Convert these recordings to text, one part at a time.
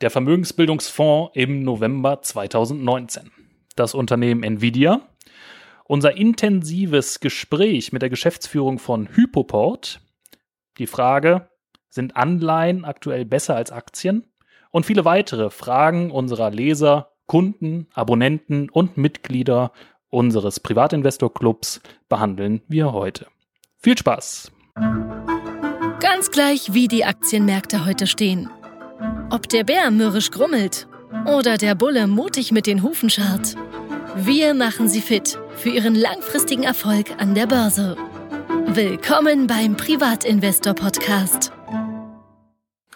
Der Vermögensbildungsfonds im November 2019. Das Unternehmen Nvidia. Unser intensives Gespräch mit der Geschäftsführung von Hypoport. Die Frage, sind Anleihen aktuell besser als Aktien? Und viele weitere Fragen unserer Leser, Kunden, Abonnenten und Mitglieder unseres Privatinvestor-Clubs behandeln wir heute. Viel Spaß! Ganz gleich, wie die Aktienmärkte heute stehen. Ob der Bär mürrisch grummelt oder der Bulle mutig mit den Hufen scharrt. Wir machen Sie fit für Ihren langfristigen Erfolg an der Börse. Willkommen beim Privatinvestor Podcast.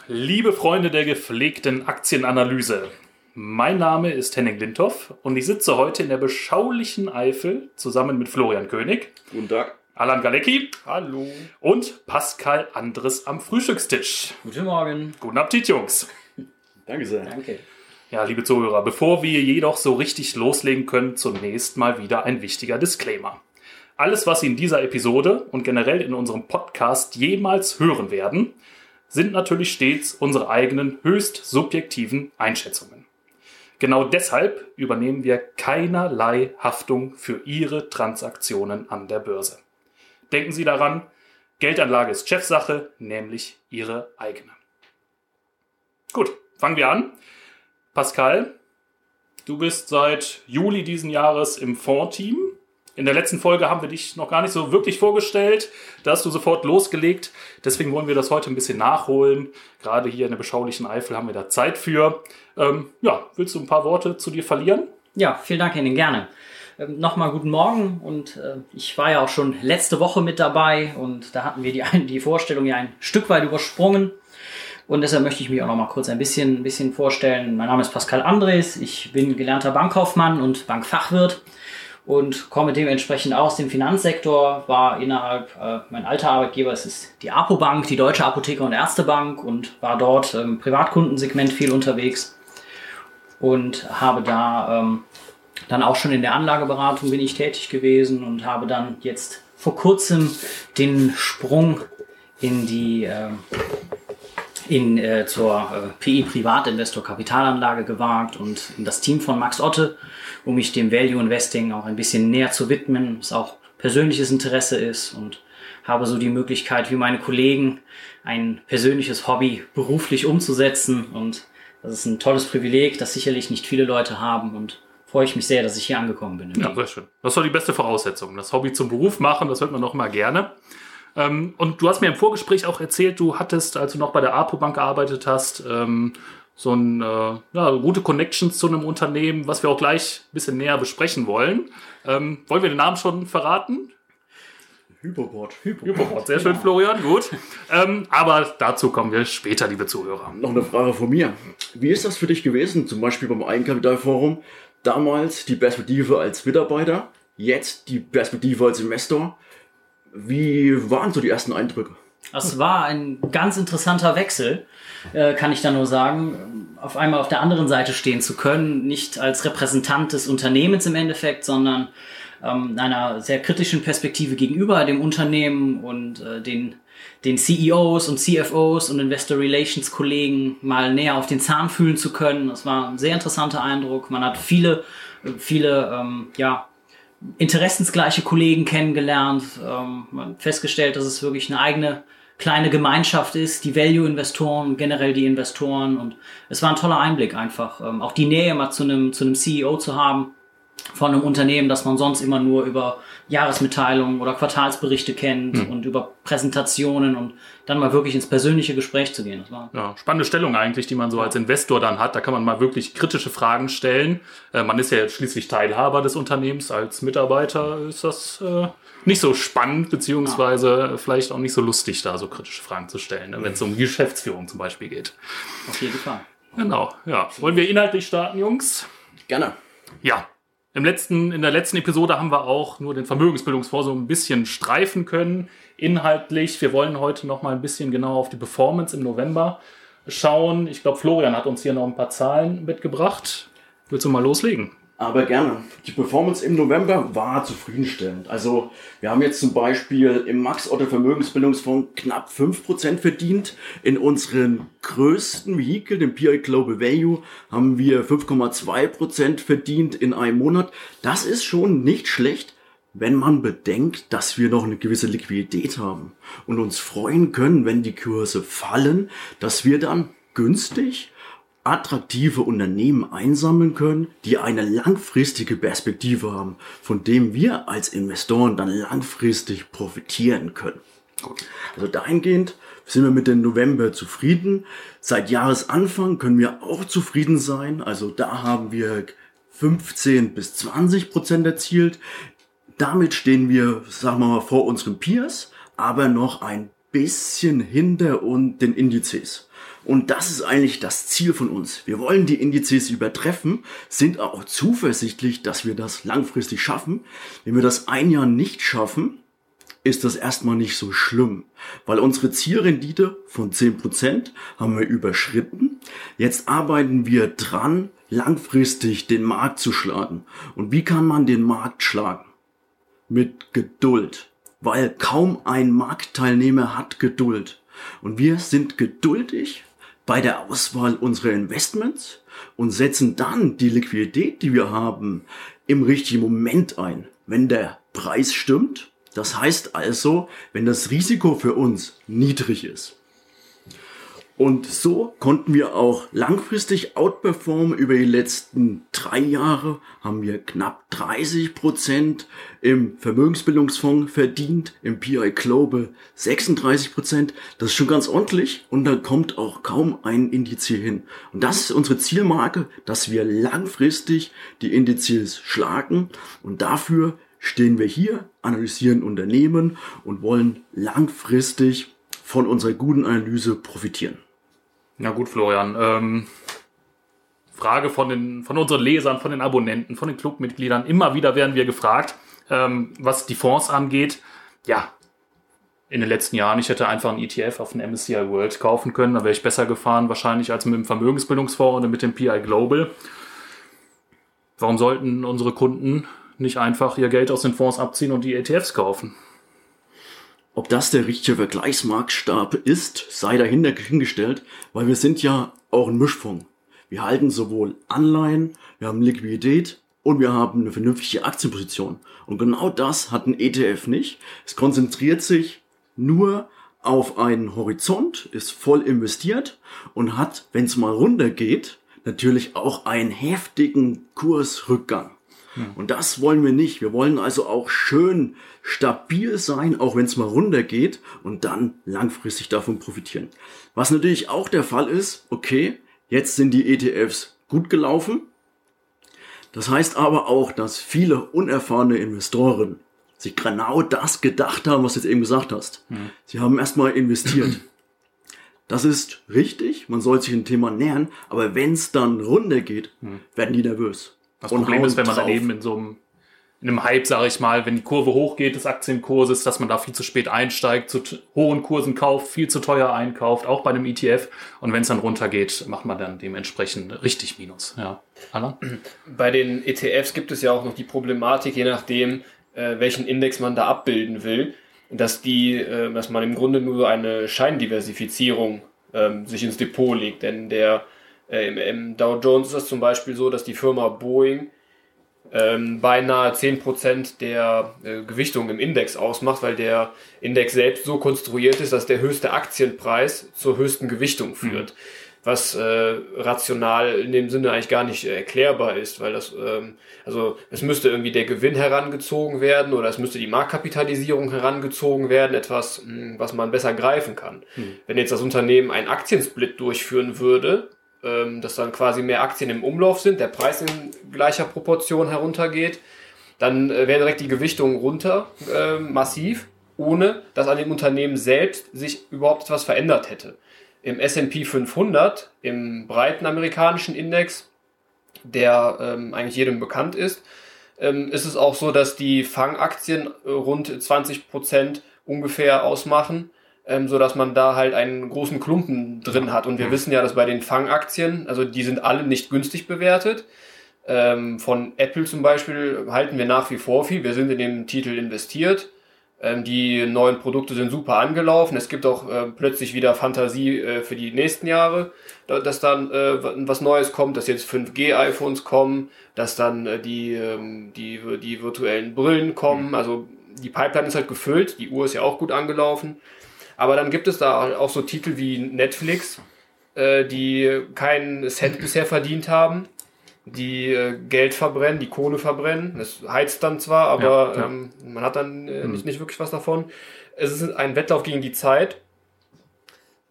Liebe Freunde der gepflegten Aktienanalyse, mein Name ist Henning Lindhoff und ich sitze heute in der beschaulichen Eifel zusammen mit Florian König. Guten Tag. Alan Galecki. Hallo. Und Pascal Andres am Frühstückstisch. Guten Morgen. Guten Appetit, Jungs. Danke sehr. Danke. Ja, liebe Zuhörer, bevor wir jedoch so richtig loslegen können, zunächst mal wieder ein wichtiger Disclaimer. Alles, was Sie in dieser Episode und generell in unserem Podcast jemals hören werden, sind natürlich stets unsere eigenen höchst subjektiven Einschätzungen. Genau deshalb übernehmen wir keinerlei Haftung für Ihre Transaktionen an der Börse. Denken Sie daran, Geldanlage ist Chefsache, nämlich Ihre eigene. Gut, fangen wir an. Pascal, du bist seit Juli diesen Jahres im Fondsteam. In der letzten Folge haben wir dich noch gar nicht so wirklich vorgestellt. Da hast du sofort losgelegt. Deswegen wollen wir das heute ein bisschen nachholen. Gerade hier in der beschaulichen Eifel haben wir da Zeit für. Ähm, ja, willst du ein paar Worte zu dir verlieren? Ja, vielen Dank, Henning, gerne. Ähm, Nochmal guten Morgen und äh, ich war ja auch schon letzte Woche mit dabei und da hatten wir die, die Vorstellung ja ein Stück weit übersprungen. Und deshalb möchte ich mich auch noch mal kurz ein bisschen, ein bisschen vorstellen. Mein Name ist Pascal Andres, ich bin gelernter Bankkaufmann und Bankfachwirt und komme dementsprechend aus dem Finanzsektor, war innerhalb, äh, mein alter Arbeitgeber es ist die APO Bank, die Deutsche Apotheker- und Ärztebank und war dort im Privatkundensegment viel unterwegs und habe da ähm, dann auch schon in der Anlageberatung bin ich tätig gewesen und habe dann jetzt vor kurzem den Sprung in die äh, in, äh, zur äh, PI Privatinvestor Kapitalanlage gewagt und in das Team von Max Otte, um mich dem Value Investing auch ein bisschen näher zu widmen, was auch persönliches Interesse ist und habe so die Möglichkeit, wie meine Kollegen, ein persönliches Hobby beruflich umzusetzen. Und das ist ein tolles Privileg, das sicherlich nicht viele Leute haben. Und freue ich mich sehr, dass ich hier angekommen bin. Ja, sehr schön. Das war die beste Voraussetzung. Das Hobby zum Beruf machen, das hört man noch immer gerne. Ähm, und du hast mir im Vorgespräch auch erzählt, du hattest, als du noch bei der APO Bank gearbeitet hast, ähm, so ein, äh, ja, gute Connections zu einem Unternehmen, was wir auch gleich ein bisschen näher besprechen wollen. Ähm, wollen wir den Namen schon verraten? Hypoport. Hypoport, sehr schön, Florian, gut. Ähm, aber dazu kommen wir später, liebe Zuhörer. Noch eine Frage von mir. Wie ist das für dich gewesen, zum Beispiel beim Eigenkapitalforum? Damals die Perspektive als Mitarbeiter, jetzt die Perspektive als Investor. Wie waren so die ersten Eindrücke? Das war ein ganz interessanter Wechsel, äh, kann ich da nur sagen. Auf einmal auf der anderen Seite stehen zu können, nicht als Repräsentant des Unternehmens im Endeffekt, sondern ähm, einer sehr kritischen Perspektive gegenüber dem Unternehmen und äh, den, den CEOs und CFOs und Investor Relations Kollegen mal näher auf den Zahn fühlen zu können. Das war ein sehr interessanter Eindruck. Man hat viele, viele, ähm, ja, interessensgleiche Kollegen kennengelernt, ähm, man hat festgestellt, dass es wirklich eine eigene kleine Gemeinschaft ist, die Value-Investoren, generell die Investoren und es war ein toller Einblick einfach, ähm, auch die Nähe mal zu einem, zu einem CEO zu haben von einem Unternehmen, das man sonst immer nur über Jahresmitteilungen oder Quartalsberichte kennt Hm. und über Präsentationen und dann mal wirklich ins persönliche Gespräch zu gehen. Das war Ja, spannende Stellung eigentlich, die man so als Investor dann hat. Da kann man mal wirklich kritische Fragen stellen. Äh, man ist ja jetzt schließlich Teilhaber des Unternehmens. Als Mitarbeiter ist das äh, nicht so spannend, beziehungsweise vielleicht auch nicht so lustig, da so kritische Fragen zu stellen, ne, wenn es um Geschäftsführung zum Beispiel geht. auf jeden Fall. Genau, ja. Wollen wir inhaltlich starten, Jungs? Gerne. Ja. Im letzten, in der letzten Episode haben wir auch nur den Vermögensbildungsfonds so ein bisschen streifen können. Inhaltlich, wir wollen heute noch mal ein bisschen genauer auf die Performance im November schauen. Ich glaube, Florian hat uns hier noch ein paar Zahlen mitgebracht. Willst du mal loslegen? Aber gerne. Die Performance im November war zufriedenstellend. Also wir haben jetzt zum Beispiel im Max Otto Vermögensbildungsfonds knapp 5% verdient. In unseren größten Vehikel, dem PI Global Value, haben wir 5,2% verdient in einem Monat. Das ist schon nicht schlecht, wenn man bedenkt, dass wir noch eine gewisse Liquidität haben und uns freuen können, wenn die Kurse fallen, dass wir dann günstig attraktive Unternehmen einsammeln können, die eine langfristige Perspektive haben, von dem wir als Investoren dann langfristig profitieren können. Also dahingehend sind wir mit dem November zufrieden. Seit Jahresanfang können wir auch zufrieden sein. Also da haben wir 15 bis 20 Prozent erzielt. Damit stehen wir, sagen wir mal, vor unseren Peers, aber noch ein bisschen hinter und den Indizes. Und das ist eigentlich das Ziel von uns. Wir wollen die Indizes übertreffen, sind auch zuversichtlich, dass wir das langfristig schaffen. Wenn wir das ein Jahr nicht schaffen, ist das erstmal nicht so schlimm, weil unsere Zielrendite von 10% haben wir überschritten. Jetzt arbeiten wir dran, langfristig den Markt zu schlagen. Und wie kann man den Markt schlagen? Mit Geduld, weil kaum ein Marktteilnehmer hat Geduld. Und wir sind geduldig bei der Auswahl unserer Investments und setzen dann die Liquidität, die wir haben, im richtigen Moment ein. Wenn der Preis stimmt, das heißt also, wenn das Risiko für uns niedrig ist. Und so konnten wir auch langfristig outperformen. Über die letzten drei Jahre haben wir knapp 30 Prozent im Vermögensbildungsfonds verdient, im PI Global 36 Prozent. Das ist schon ganz ordentlich und da kommt auch kaum ein Indiz hin. Und das ist unsere Zielmarke, dass wir langfristig die Indizes schlagen und dafür stehen wir hier, analysieren Unternehmen und wollen langfristig von unserer guten Analyse profitieren. Na gut, Florian. Ähm, Frage von, den, von unseren Lesern, von den Abonnenten, von den Clubmitgliedern. Immer wieder werden wir gefragt, ähm, was die Fonds angeht. Ja, in den letzten Jahren, ich hätte einfach einen ETF auf den MSCI World kaufen können. Da wäre ich besser gefahren wahrscheinlich als mit dem Vermögensbildungsfonds oder mit dem PI Global. Warum sollten unsere Kunden nicht einfach ihr Geld aus den Fonds abziehen und die ETFs kaufen? Ob das der richtige Vergleichsmarktstab ist, sei dahingestellt, weil wir sind ja auch ein Mischfonds. Wir halten sowohl Anleihen, wir haben Liquidität und wir haben eine vernünftige Aktienposition. Und genau das hat ein ETF nicht. Es konzentriert sich nur auf einen Horizont, ist voll investiert und hat, wenn es mal runtergeht, natürlich auch einen heftigen Kursrückgang. Und das wollen wir nicht. Wir wollen also auch schön stabil sein, auch wenn es mal runtergeht und dann langfristig davon profitieren. Was natürlich auch der Fall ist, okay, jetzt sind die ETFs gut gelaufen. Das heißt aber auch, dass viele unerfahrene Investoren sich genau das gedacht haben, was du jetzt eben gesagt hast. Hm. Sie haben erstmal investiert. Das ist richtig, man soll sich ein Thema nähern, aber wenn es dann runtergeht, hm. werden die nervös. Das Problem ist, wenn man daneben in so einem, in einem Hype, sage ich mal, wenn die Kurve hochgeht des Aktienkurses, dass man da viel zu spät einsteigt, zu hohen Kursen kauft, viel zu teuer einkauft, auch bei einem ETF. Und wenn es dann runtergeht, macht man dann dementsprechend richtig Minus. Ja. Alan? Bei den ETFs gibt es ja auch noch die Problematik, je nachdem, äh, welchen Index man da abbilden will, dass die, äh, dass man im Grunde nur eine Scheindiversifizierung ähm, sich ins Depot legt. Denn der äh, im, Im Dow Jones ist es zum Beispiel so, dass die Firma Boeing ähm, beinahe 10% der äh, Gewichtung im Index ausmacht, weil der Index selbst so konstruiert ist, dass der höchste Aktienpreis zur höchsten Gewichtung führt. Mhm. Was äh, rational in dem Sinne eigentlich gar nicht äh, erklärbar ist, weil das, ähm, also es müsste irgendwie der Gewinn herangezogen werden oder es müsste die Marktkapitalisierung herangezogen werden, etwas, mh, hm, was man besser greifen kann. Mhm. Wenn jetzt das Unternehmen einen Aktiensplit durchführen würde, ähm, dass dann quasi mehr Aktien im Umlauf sind, der Preis in gleicher Proportion heruntergeht, dann äh, wäre direkt die Gewichtung runter äh, massiv, ohne dass an dem Unternehmen selbst sich überhaupt etwas verändert hätte. Im S&P 500, im breiten amerikanischen Index, der ähm, eigentlich jedem bekannt ist, ähm, ist es auch so, dass die Fangaktien äh, rund 20 Prozent ungefähr ausmachen ähm, so dass man da halt einen großen Klumpen drin hat. Und wir wissen ja, dass bei den Fangaktien, also die sind alle nicht günstig bewertet. Ähm, von Apple zum Beispiel halten wir nach wie vor viel. Wir sind in den Titel investiert. Ähm, die neuen Produkte sind super angelaufen. Es gibt auch äh, plötzlich wieder Fantasie äh, für die nächsten Jahre, da, dass dann äh, was Neues kommt, dass jetzt 5G-iPhones kommen, dass dann äh, die, ähm, die, die virtuellen Brillen kommen. Mhm. Also die Pipeline ist halt gefüllt, die Uhr ist ja auch gut angelaufen. Aber dann gibt es da auch so Titel wie Netflix, äh, die keinen Cent bisher verdient haben die äh, Geld verbrennen, die Kohle verbrennen. Das heizt dann zwar, aber ja, ja. Ähm, man hat dann äh, mhm. nicht, nicht wirklich was davon. Es ist ein Wettlauf gegen die Zeit.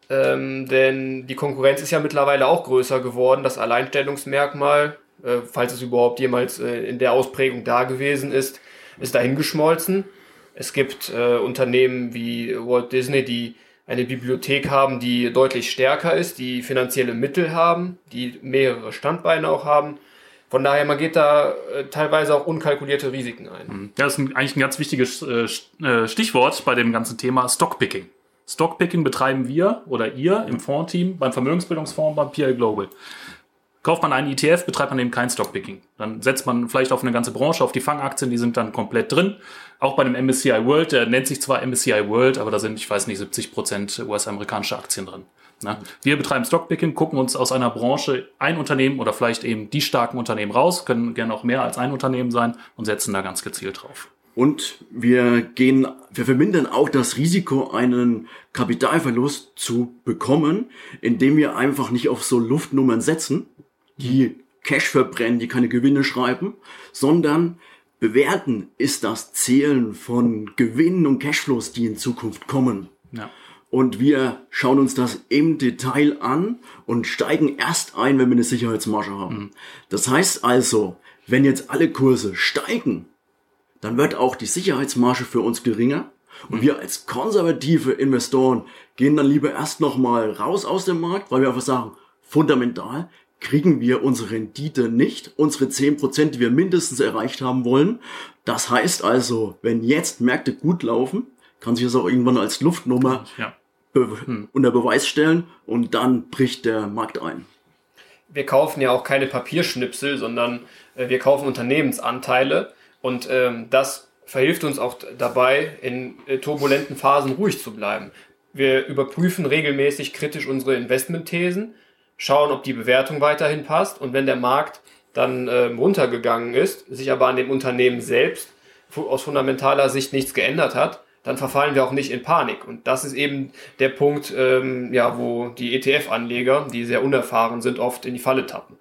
Ähm, denn die Konkurrenz ist ja mittlerweile auch größer geworden. Das Alleinstellungsmerkmal, äh, falls es überhaupt jemals äh, in der Ausprägung da gewesen ist, ist dahingeschmolzen. Es gibt äh, Unternehmen wie Walt Disney, die eine Bibliothek haben, die deutlich stärker ist, die finanzielle Mittel haben, die mehrere Standbeine auch haben. Von daher, man geht da äh, teilweise auch unkalkulierte Risiken ein. Mhm. Das ist ein, eigentlich ein ganz wichtiges äh, äh, Stichwort bei dem ganzen Thema Stockpicking. Stockpicking betreiben wir oder ihr im Fondsteam beim Vermögensbildungsfonds beim PI Global. Kauft man einen ETF, betreibt man eben kein Stockpicking. Dann setzt man vielleicht auf eine ganze Branche, auf die Fangaktien, die sind dann komplett drin. Auch bei dem MSCI World, der nennt sich zwar MSCI World, aber da sind, ich weiß nicht, 70 Prozent US-amerikanische Aktien drin. Ne? Wir betreiben Stockpicking, gucken uns aus einer Branche ein Unternehmen oder vielleicht eben die starken Unternehmen raus, können gerne auch mehr als ein Unternehmen sein und setzen da ganz gezielt drauf. Und wir gehen, wir vermindern auch das Risiko, einen Kapitalverlust zu bekommen, indem wir einfach nicht auf so Luftnummern setzen, die Cash verbrennen, die keine Gewinne schreiben, sondern bewerten ist das Zählen von Gewinnen und Cashflows, die in Zukunft kommen. Ja. Und wir schauen uns das im Detail an und steigen erst ein, wenn wir eine Sicherheitsmarge haben. Mhm. Das heißt also, wenn jetzt alle Kurse steigen, dann wird auch die Sicherheitsmarge für uns geringer. Und mhm. wir als konservative Investoren gehen dann lieber erst nochmal raus aus dem Markt, weil wir einfach sagen, fundamental, kriegen wir unsere Rendite nicht, unsere 10%, die wir mindestens erreicht haben wollen. Das heißt also, wenn jetzt Märkte gut laufen, kann sich das auch irgendwann als Luftnummer ja. be hm. unter Beweis stellen und dann bricht der Markt ein. Wir kaufen ja auch keine Papierschnipsel, sondern äh, wir kaufen Unternehmensanteile und ähm, das verhilft uns auch dabei, in äh, turbulenten Phasen ruhig zu bleiben. Wir überprüfen regelmäßig kritisch unsere Investmentthesen schauen, ob die Bewertung weiterhin passt und wenn der Markt dann äh, runtergegangen ist, sich aber an dem Unternehmen selbst aus fundamentaler Sicht nichts geändert hat, dann verfallen wir auch nicht in Panik. Und das ist eben der Punkt, ähm, ja, wo die ETF-Anleger, die sehr unerfahren sind, oft in die Falle tappen.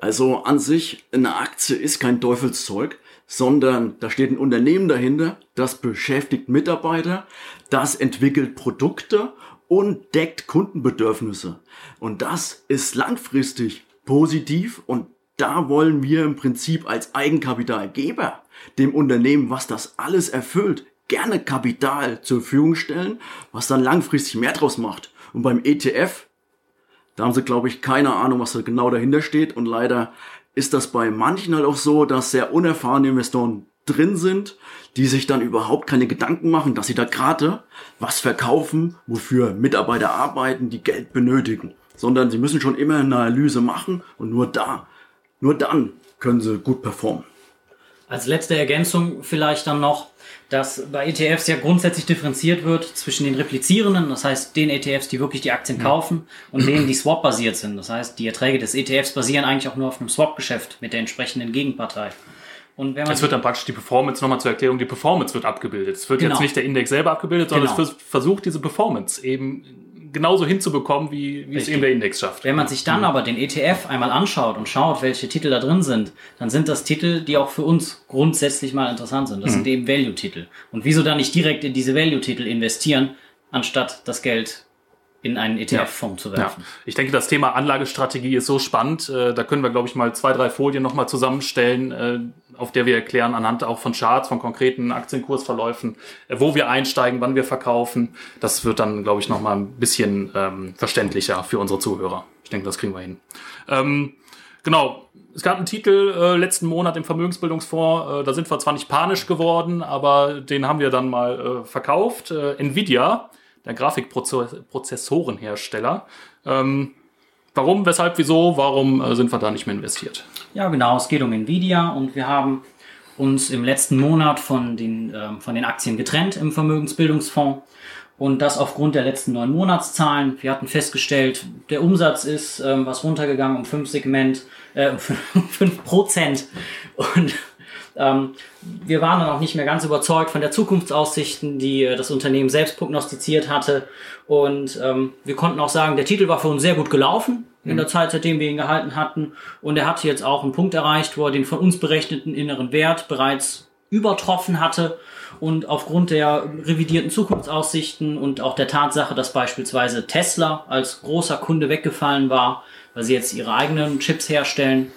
Also an sich, eine Aktie ist kein Teufelszeug, sondern da steht ein Unternehmen dahinter, das beschäftigt Mitarbeiter, das entwickelt Produkte und deckt Kundenbedürfnisse. Und das ist langfristig positiv und da wollen wir im Prinzip als Eigenkapitalgeber dem Unternehmen, was das alles erfüllt, gerne Kapital zur Verfügung stellen, was dann langfristig mehr draus macht. Und beim ETF, da haben sie, glaube ich, keine Ahnung, was da genau dahinter steht. Und leider ist das bei manchen halt auch so, dass sehr unerfahrene Investoren drin sind, die sich dann überhaupt keine Gedanken machen, dass sie da gerade was verkaufen, wofür Mitarbeiter arbeiten, die Geld benötigen, sondern sie müssen schon immer eine Analyse machen und nur da, nur dann können sie gut performen. Als letzte Ergänzung vielleicht dann noch, dass bei ETFs ja grundsätzlich differenziert wird zwischen den replizierenden, das heißt den ETFs, die wirklich die Aktien kaufen, und denen, die swap-basiert sind. Das heißt, die Erträge des ETFs basieren eigentlich auch nur auf einem Swap-Geschäft mit der entsprechenden Gegenpartei. Und wenn man es wird dann praktisch die Performance, nochmal zur Erklärung, die Performance wird abgebildet. Es wird genau. jetzt nicht der Index selber abgebildet, sondern genau. es versucht, diese Performance eben genauso hinzubekommen, wie, wie es eben der Index schafft. Wenn man sich dann mhm. aber den ETF einmal anschaut und schaut, welche Titel da drin sind, dann sind das Titel, die auch für uns grundsätzlich mal interessant sind. Das mhm. sind eben Value-Titel. Und wieso dann nicht direkt in diese Value-Titel investieren, anstatt das Geld in einen ETF-Fonds zu werfen. Ja. Ich denke, das Thema Anlagestrategie ist so spannend. Äh, da können wir, glaube ich, mal zwei, drei Folien nochmal zusammenstellen, äh, auf der wir erklären, anhand auch von Charts, von konkreten Aktienkursverläufen, äh, wo wir einsteigen, wann wir verkaufen. Das wird dann, glaube ich, nochmal ein bisschen ähm, verständlicher für unsere Zuhörer. Ich denke, das kriegen wir hin. Ähm, genau. Es gab einen Titel äh, letzten Monat im Vermögensbildungsfonds, äh, da sind wir zwar nicht panisch geworden, aber den haben wir dann mal äh, verkauft. Äh, Nvidia der Grafikprozessorenhersteller. Ähm, Warum, weshalb, wieso, warum äh, sind wir da nicht mehr investiert? Ja, genau. Es geht um Nvidia und wir haben uns im letzten Monat von den, äh, von den Aktien getrennt im Vermögensbildungsfonds. Und das aufgrund der letzten neun Monatszahlen. Wir hatten festgestellt, der Umsatz ist ähm, was runtergegangen um fünf Segment, äh, um fünf Prozent. Und ähm, wir waren dann auch nicht mehr ganz überzeugt von der Zukunftsaussichten, die äh, das Unternehmen selbst prognostiziert hatte. Und ähm, wir konnten auch sagen, der Titel war für uns sehr gut gelaufen in der Zeit, seitdem wir ihn gehalten hatten. Und er hatte jetzt auch einen Punkt erreicht, wo er den von uns berechneten inneren Wert bereits übertroffen hatte. Und aufgrund der revidierten Zukunftsaussichten und auch der Tatsache, dass beispielsweise Tesla als großer Kunde weggefallen war, weil sie jetzt ihre eigenen Chips herstellen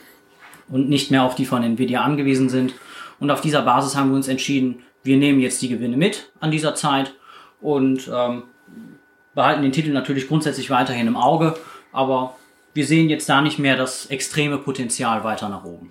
und nicht mehr auf die von Nvidia angewiesen sind, und auf dieser Basis haben wir uns entschieden, wir nehmen jetzt die Gewinne mit an dieser Zeit und ähm, behalten den Titel natürlich grundsätzlich weiterhin im Auge, aber wir sehen jetzt da nicht mehr das extreme Potenzial weiter nach oben.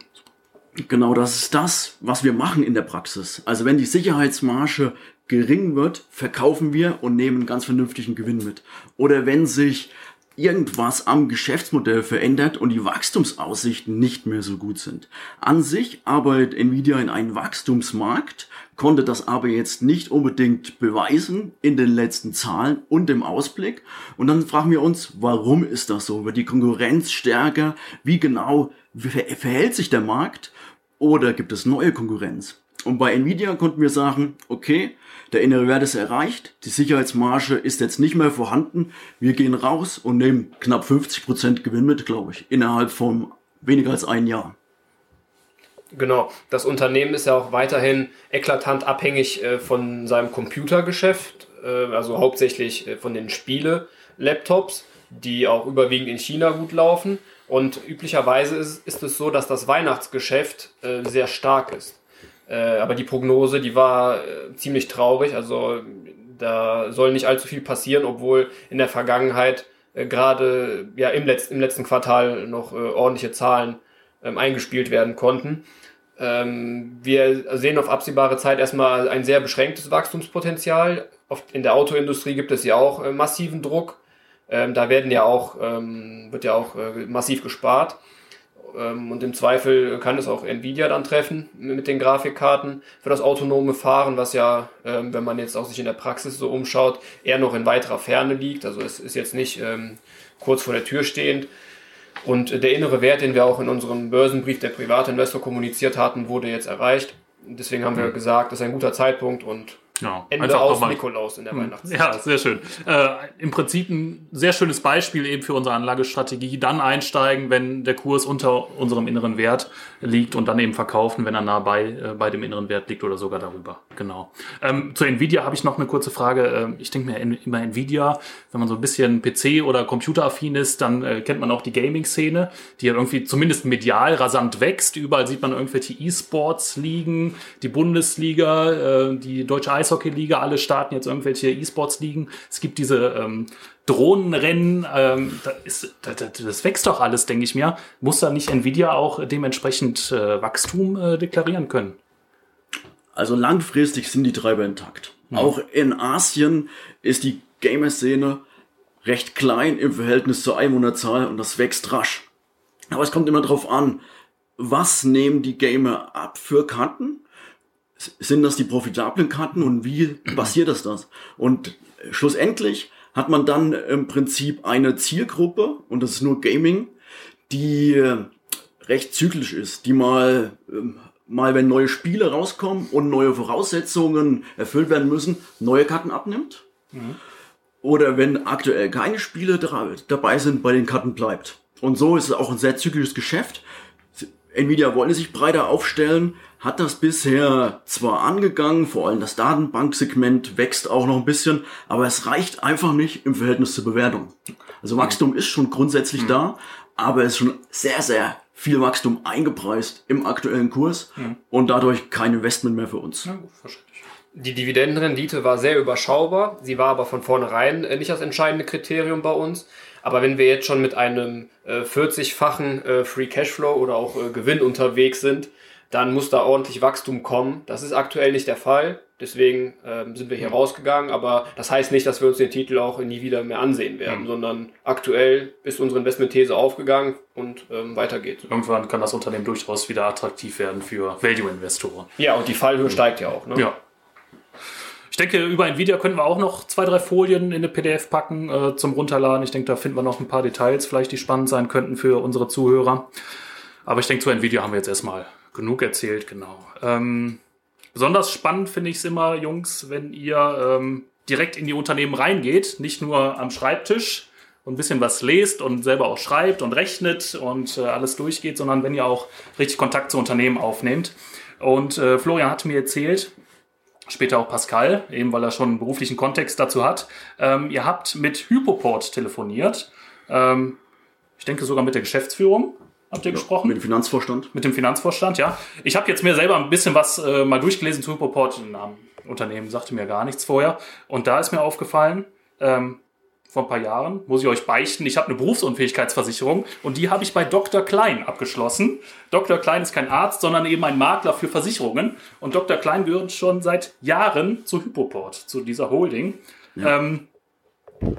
Genau das ist das, was wir machen in der Praxis. Also wenn die Sicherheitsmarge gering wird, verkaufen wir und nehmen einen ganz vernünftigen Gewinn mit. Oder wenn sich irgendwas am Geschäftsmodell verändert und die Wachstumsaussichten nicht mehr so gut sind. An sich arbeitet Nvidia in einem Wachstumsmarkt, konnte das aber jetzt nicht unbedingt beweisen in den letzten Zahlen und im Ausblick. Und dann fragen wir uns, warum ist das so? Wird die Konkurrenz stärker? Wie genau verhält sich der Markt? Oder gibt es neue Konkurrenz? Und bei Nvidia konnten wir sagen, okay, der innere Wert ist erreicht, die Sicherheitsmarge ist jetzt nicht mehr vorhanden. Wir gehen raus und nehmen knapp 50% Gewinn mit, glaube ich, innerhalb von weniger als ein Jahr. Genau, das Unternehmen ist ja auch weiterhin eklatant abhängig äh, von seinem Computergeschäft, äh, also hauptsächlich äh, von den Spiele-Laptops, die auch überwiegend in China gut laufen. Und üblicherweise ist, es so, dass das Weihnachtsgeschäft sehr stark ist. Äh, aber die Prognose, die war äh, ziemlich traurig. Also da soll nicht allzu viel passieren, obwohl in der Vergangenheit äh, gerade ja im, Letz-, im letzten Quartal noch äh, ordentliche Zahlen ähm, eingespielt werden konnten. Ähm, wir sehen auf absehbare Zeit erstmal ein sehr beschränktes Wachstumspotenzial. Oft in der Autoindustrie gibt es ja auch äh, massiven Druck. Ähm, da werden ja auch, ähm, wird ja auch massiv gespart. Ähm, und im Zweifel kann es auch Nvidia dann treffen mit den Grafikkarten für das autonome Fahren, was ja, ähm, wenn man jetzt auch sich in der Praxis so umschaut, eher noch in weiterer Ferne liegt. Also es ist jetzt nicht ähm, kurz vor der Tür stehend. Und der innere Wert, den wir auch in unserem Börsenbrief der Privatinvestor kommuniziert hatten, wurde jetzt erreicht. Deswegen haben wir mhm. gesagt, das ist ein guter Zeitpunkt und Genau. Ende Einfach aus Nikolaus in der hm. Weihnachtszeit. Ja, sehr schön. Äh, Im Prinzip ein sehr schönes Beispiel eben für unsere Anlagestrategie. Dann einsteigen, wenn der Kurs unter unserem inneren Wert liegt und dann eben verkaufen, wenn er nah bei, äh, bei dem inneren Wert liegt oder sogar darüber. Genau. Ähm, zu Nvidia habe ich noch eine kurze Frage. Ähm, ich denke mir immer Nvidia, wenn man so ein bisschen PC- oder Computeraffin ist, dann äh, kennt man auch die Gaming-Szene, die ja irgendwie zumindest medial rasant wächst. Überall sieht man irgendwelche E-Sports liegen, die Bundesliga, äh, die Deutsche Eis Eishockey-Liga, alle starten jetzt irgendwelche E-Sports-Ligen. Es gibt diese ähm, Drohnenrennen, ähm, das, ist, das, das, wächst doch alles, denke ich mir. Muss da nicht Nvidia auch dementsprechend äh, Wachstum äh, deklarieren können? Also langfristig sind die Treiber intakt. Mhm. Auch in Asien ist die Gamer-Szene recht klein im Verhältnis zur Einwohnerzahl und das wächst rasch. Aber es kommt immer darauf an, was nehmen die Gamer ab für Karten sind das die profitablen Karten und wie passiert das das? Und schlussendlich hat man dann im Prinzip eine Zielgruppe, und das ist nur Gaming, die äh, recht zyklisch ist, die mal, ähm, mal wenn neue Spiele rauskommen und neue Voraussetzungen erfüllt werden müssen, neue Karten abnimmt. Mhm. Oder wenn aktuell keine Spiele dabei sind, bei den Karten bleibt. Und so ist es auch ein sehr zyklisches Geschäft. Nvidia wollte sich breiter aufstellen, hat das bisher zwar angegangen, vor allem das Datenbanksegment wächst auch noch ein bisschen, aber es reicht einfach nicht im Verhältnis zur Bewertung. Also Wachstum ist schon grundsätzlich mhm. da, aber es ist schon sehr, sehr viel Wachstum eingepreist im aktuellen Kurs mhm. und dadurch kein Investment mehr für uns. Ja, die Dividendenrendite war sehr überschaubar, sie war aber von vornherein nicht das entscheidende Kriterium bei uns. Aber wenn wir jetzt schon mit einem äh, 40-fachen äh, Free Cashflow oder auch äh, Gewinn unterwegs sind, dann muss da ordentlich Wachstum kommen. Das ist aktuell nicht der Fall. Deswegen ähm, sind wir hier rausgegangen. Aber das heißt nicht, dass wir uns den Titel auch nie wieder mehr ansehen werden, Mhm. sondern aktuell ist unsere Investmentthese aufgegangen und ähm, weiter geht's. Irgendwann kann das Unternehmen durchaus wieder attraktiv werden für Value-Investoren. Ja, und die Fallhöhe steigt ja auch. Ne? Ja. Ich denke, über Nvidia können wir auch noch zwei, drei Folien in eine PDF packen äh, zum Runterladen. Ich denke, da finden wir noch ein paar Details, vielleicht die spannend sein könnten für unsere Zuhörer. Aber ich denke, zu Nvidia haben wir jetzt erstmal genug erzählt, genau. Ähm, besonders spannend finde ich es immer, Jungs, wenn ihr ähm, direkt in die Unternehmen reingeht, nicht nur am Schreibtisch und ein bisschen was lest und selber auch schreibt und rechnet und äh, alles durchgeht, sondern wenn ihr auch richtig Kontakt zu Unternehmen aufnehmt. Und äh, Florian hat mir erzählt, später auch Pascal, eben weil er schon einen beruflichen Kontext dazu hat. Ähm, ihr habt mit Hypoport telefoniert. Ähm, ich denke sogar mit der Geschäftsführung habt ihr gesprochen. Mit dem Finanzvorstand. Mit dem Finanzvorstand, ja. Ich habe jetzt mir selber ein bisschen was äh, mal durchgelesen zu Hypoport. Der Name Unternehmen sagte mir gar nichts vorher. Und da ist mir aufgefallen, ähm, vor ein paar Jahren, muss ich euch beichten, ich habe eine Berufsunfähigkeitsversicherung und die habe ich bei Dr. Klein abgeschlossen. Dr. Klein ist kein Arzt, sondern eben ein Makler für Versicherungen. Und Dr. Klein gehört schon seit Jahren zu Hypoport, zu dieser Holding. Ähm,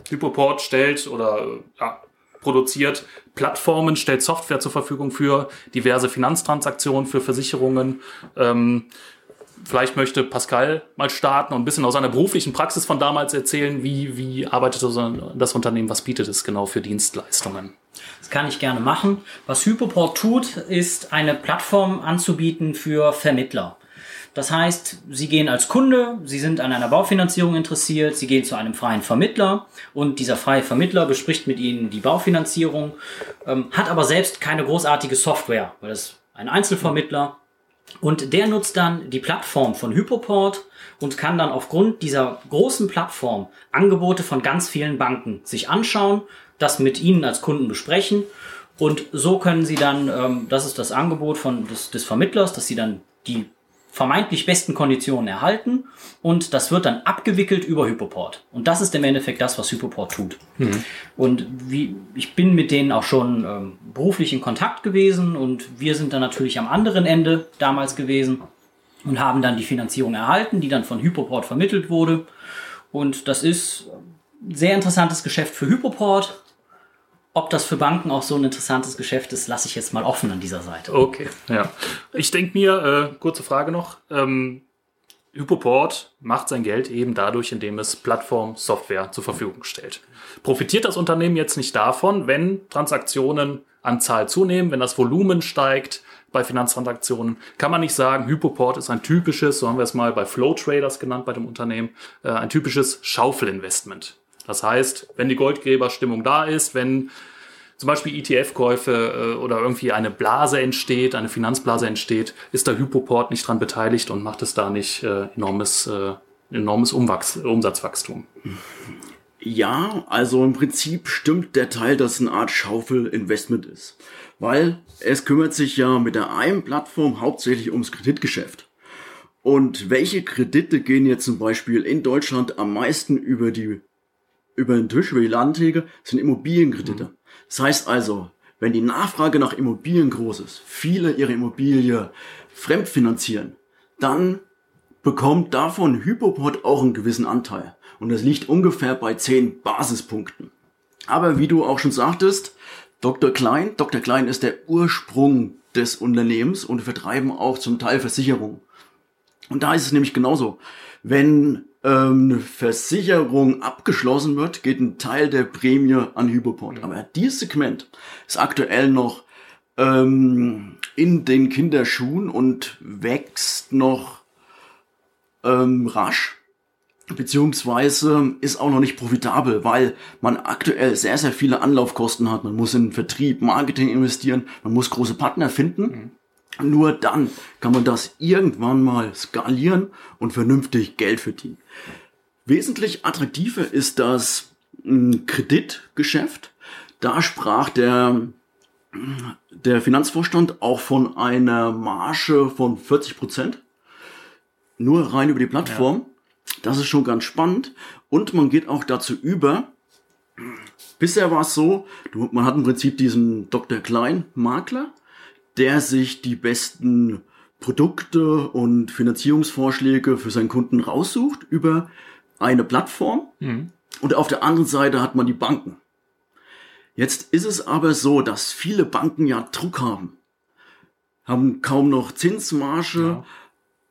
Hypoport stellt oder äh, ja, produziert Plattformen, stellt Software zur Verfügung für diverse Finanztransaktionen, für Versicherungen. Ähm, vielleicht möchte Pascal mal starten und ein bisschen aus seiner beruflichen Praxis von damals erzählen, wie, wie arbeitet das Unternehmen, was bietet es genau für Dienstleistungen. Das kann ich gerne machen. Was Hypoport tut, ist eine Plattform anzubieten für Vermittler. Das heißt, Sie gehen als Kunde, Sie sind an einer Baufinanzierung interessiert, Sie gehen zu einem freien Vermittler und dieser freie Vermittler bespricht mit Ihnen die Baufinanzierung, ähm, hat aber selbst keine großartige Software, weil das ist ein Einzelvermittler und der nutzt dann die Plattform von Hypoport und kann dann aufgrund dieser großen Plattform Angebote von ganz vielen Banken sich anschauen, das mit Ihnen als Kunden besprechen. Und so können Sie dann, ähm, das ist das Angebot von, des, des Vermittlers, dass Sie dann die vermeintlich besten Konditionen erhalten und das wird dann abgewickelt über Hypoport. Und das ist im Endeffekt das, was Hypoport tut. Und wie, ich bin mit denen auch schon ähm, beruflich in Kontakt gewesen und wir sind dann natürlich am anderen Ende damals gewesen und haben dann die Finanzierung erhalten, die dann von Hypoport vermittelt wurde. Und das ist ein sehr interessantes Geschäft für Hypoport. Ob das für Banken auch so ein interessantes Geschäft ist, lasse ich jetzt mal offen an dieser Seite. Okay, ja. Ich denke mir, äh, kurze Frage noch, ähm, Hypoport macht sein Geld eben dadurch, indem es Plattform-Software zur Verfügung stellt. Profitiert das Unternehmen jetzt nicht davon, wenn Transaktionen an Zahl zunehmen, wenn das Volumen steigt bei Finanztransaktionen, kann man nicht sagen, Hypoport ist ein typisches, so haben wir es mal bei Flow Traders genannt bei dem Unternehmen, äh, ein typisches Schaufelinvestment. Das heißt, wenn die Goldgräberstimmung da ist, wenn zum Beispiel ETF-Käufe äh, oder irgendwie eine Blase entsteht, eine Finanzblase entsteht, ist der Hypoport nicht dran beteiligt und macht es da nicht äh, enormes, äh, enormes Umwachs Umsatzwachstum. Ja, also im Prinzip stimmt der Teil, dass es eine Art Schaufel-Investment ist. Weil es kümmert sich ja mit der einen Plattform hauptsächlich ums Kreditgeschäft. Und welche Kredite gehen jetzt zum Beispiel in Deutschland am meisten über die über den Tisch, über die Ladenträger, sind Immobilienkredite. Das heißt also, wenn die Nachfrage nach Immobilien groß ist, viele ihre Immobilie fremdfinanzieren, dann bekommt davon Hypoport auch einen gewissen Anteil. Und das liegt ungefähr bei 10 Basispunkten. Aber wie du auch schon sagtest, Dr. Klein, Dr. Klein ist der Ursprung des Unternehmens und vertreiben auch zum Teil Versicherungen. Und da ist es nämlich genauso. Wenn ähm, eine Versicherung abgeschlossen wird, geht ein Teil der Prämie an Hypoport. Aber dieses Segment ist aktuell noch ähm, in den Kinderschuhen und wächst noch ähm, rasch beziehungsweise ist auch noch nicht profitabel, weil man aktuell sehr, sehr viele Anlaufkosten hat. Man muss in Vertrieb, Marketing investieren, man muss große Partner finden. Nur dann kann man das irgendwann mal skalieren und vernünftig Geld verdienen. Wesentlich attraktiver ist das mm, Kreditgeschäft. Da sprach der, der Finanzvorstand auch von einer Marge von 40 Prozent. Nur rein über die Plattform. Das ist schon ganz spannend. Und man geht auch dazu über. Bisher war es so, man hat im Prinzip diesen Dr. Klein Makler, der sich die besten Produkte und Finanzierungsvorschläge für seinen Kunden raussucht über eine Plattform. Und auf der anderen Seite hat man die Banken. Jetzt ist es aber so, dass viele Banken ja Druck haben. Haben kaum noch Zinsmarge, Ja.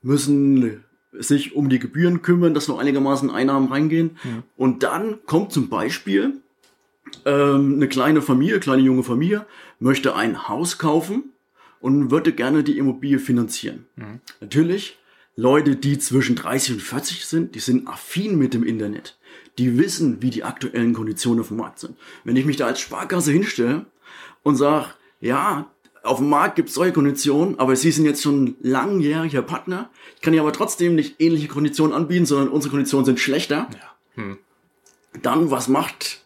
müssen sich um die Gebühren kümmern, dass noch einigermaßen Einnahmen reingehen. Und dann kommt zum Beispiel ähm, eine kleine Familie, kleine junge Familie, möchte ein Haus kaufen und würde gerne die Immobilie finanzieren. Natürlich, Leute, die zwischen 30 und 40 sind, die sind affin mit dem Internet. Die wissen, wie die aktuellen Konditionen auf dem Markt sind. Wenn ich mich da als Sparkasse hinstelle und sage, ja, auf dem Markt gibt es solche Konditionen, aber Sie sind jetzt schon langjähriger Partner. Ich kann Ihnen aber trotzdem nicht ähnliche Konditionen anbieten, sondern unsere Konditionen sind schlechter. Dann, was macht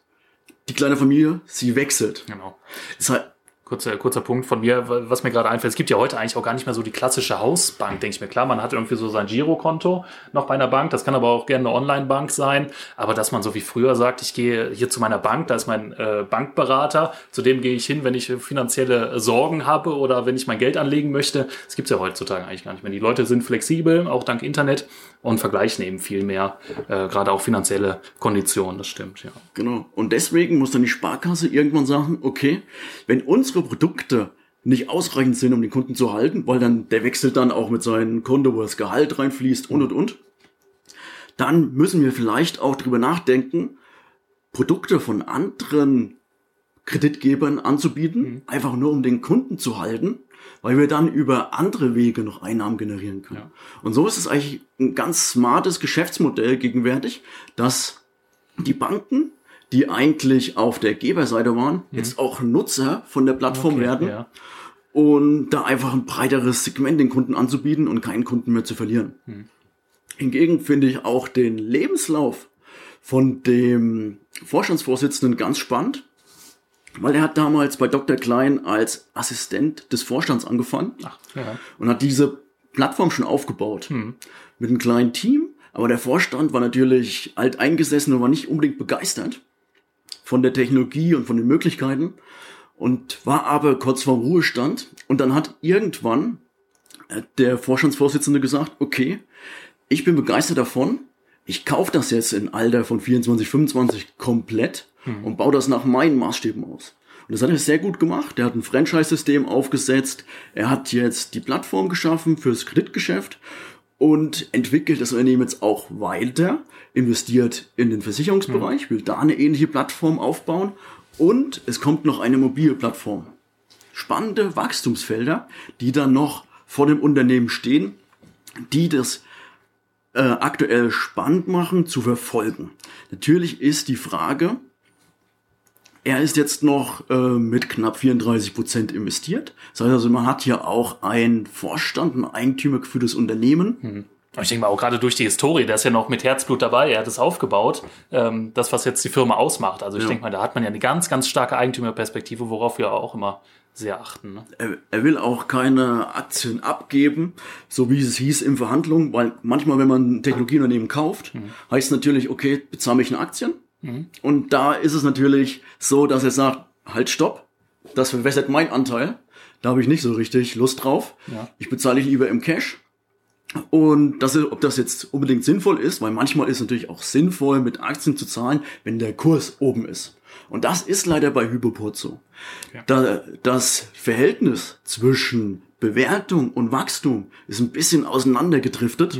die kleine Familie? Sie wechselt. Genau. Ist halt, Kurzer, kurzer Punkt von mir, was mir gerade einfällt. Es gibt ja heute eigentlich auch gar nicht mehr so die klassische Hausbank, denke ich mir. Klar, man hat irgendwie so sein Girokonto noch bei einer Bank. Das kann aber auch gerne eine Online-Bank sein. Aber dass man so wie früher sagt, ich gehe hier zu meiner Bank, da ist mein äh, Bankberater. Zu dem gehe ich hin, wenn ich finanzielle Sorgen habe oder wenn ich mein Geld anlegen möchte. Das gibt's ja heutzutage eigentlich gar nicht mehr. Die Leute sind flexibel, auch dank Internet und vergleichen eben viel mehr, äh, gerade auch finanzielle Konditionen. Das stimmt, ja. Genau. Und deswegen muss dann die Sparkasse irgendwann sagen, okay, wenn unsere Produkte nicht ausreichend sind, um den Kunden zu halten, weil dann der wechselt dann auch mit seinem Konto, wo das Gehalt reinfließt und und und, dann müssen wir vielleicht auch drüber nachdenken, Produkte von anderen Kreditgebern anzubieten, einfach nur um den Kunden zu halten, weil wir dann über andere Wege noch Einnahmen generieren können. Ja. Und so ist es eigentlich ein ganz smartes Geschäftsmodell gegenwärtig, dass die Banken, die eigentlich auf der Geberseite waren, jetzt auch Nutzer von der Plattform Okay, werden Ja. und da einfach ein breiteres Segment den Kunden anzubieten und keinen Kunden mehr zu verlieren. Hingegen finde ich auch den Lebenslauf von dem Vorstandsvorsitzenden ganz spannend, weil er hat damals bei Dr. Klein als Assistent des Vorstands angefangen Ach, ja. und hat diese Plattform schon aufgebaut mit einem kleinen Team. Aber der Vorstand war natürlich alteingesessen und war nicht unbedingt begeistert von der Technologie und von den Möglichkeiten und war aber kurz vor Ruhestand. Und dann hat irgendwann äh, der Vorstandsvorsitzende gesagt, okay, ich bin begeistert davon, ich kaufe das jetzt in Alter von 24, 25 komplett und baue das nach meinen Maßstäben aus. Und das hat er sehr gut gemacht. Er hat ein Franchise-System aufgesetzt. Er hat jetzt die Plattform geschaffen fürs Kreditgeschäft und entwickelt das Unternehmen jetzt auch weiter, investiert in den Versicherungsbereich, will da eine ähnliche Plattform aufbauen und es kommt noch eine mobile Plattform. Spannende Wachstumsfelder, die dann noch vor dem Unternehmen stehen, die das äh, aktuell spannend machen zu verfolgen. Natürlich ist die Frage, er ist jetzt noch äh, mit knapp 34 Prozent investiert. Das heißt also, man hat hier auch einen Vorstand, ein eigentümergeführtes Unternehmen. Aber ich denke mal, auch gerade durch die Historie, der ist ja noch mit Herzblut dabei, er hat es aufgebaut, ähm, das, was jetzt die Firma ausmacht. Also ich Ja. denke mal, da hat man ja eine ganz, ganz starke Eigentümerperspektive, worauf wir auch immer sehr achten. Ne? Er, er will auch keine Aktien abgeben, so wie es hieß in Verhandlungen, weil manchmal, wenn man ein Technologieunternehmen kauft, heißt es natürlich, okay, bezahle ich in Aktien. Und da ist es natürlich so, dass er sagt, halt, stopp, das verwässert mein Anteil. Da habe ich nicht so richtig Lust drauf. Ja. Ich bezahle ich lieber im Cash. Und das ist, ob das jetzt unbedingt sinnvoll ist, weil manchmal ist es natürlich auch sinnvoll, mit Aktien zu zahlen, wenn der Kurs oben ist. Und das ist leider bei Hypoport so. Da, das Verhältnis zwischen Bewertung und Wachstum ist ein bisschen auseinandergedriftet.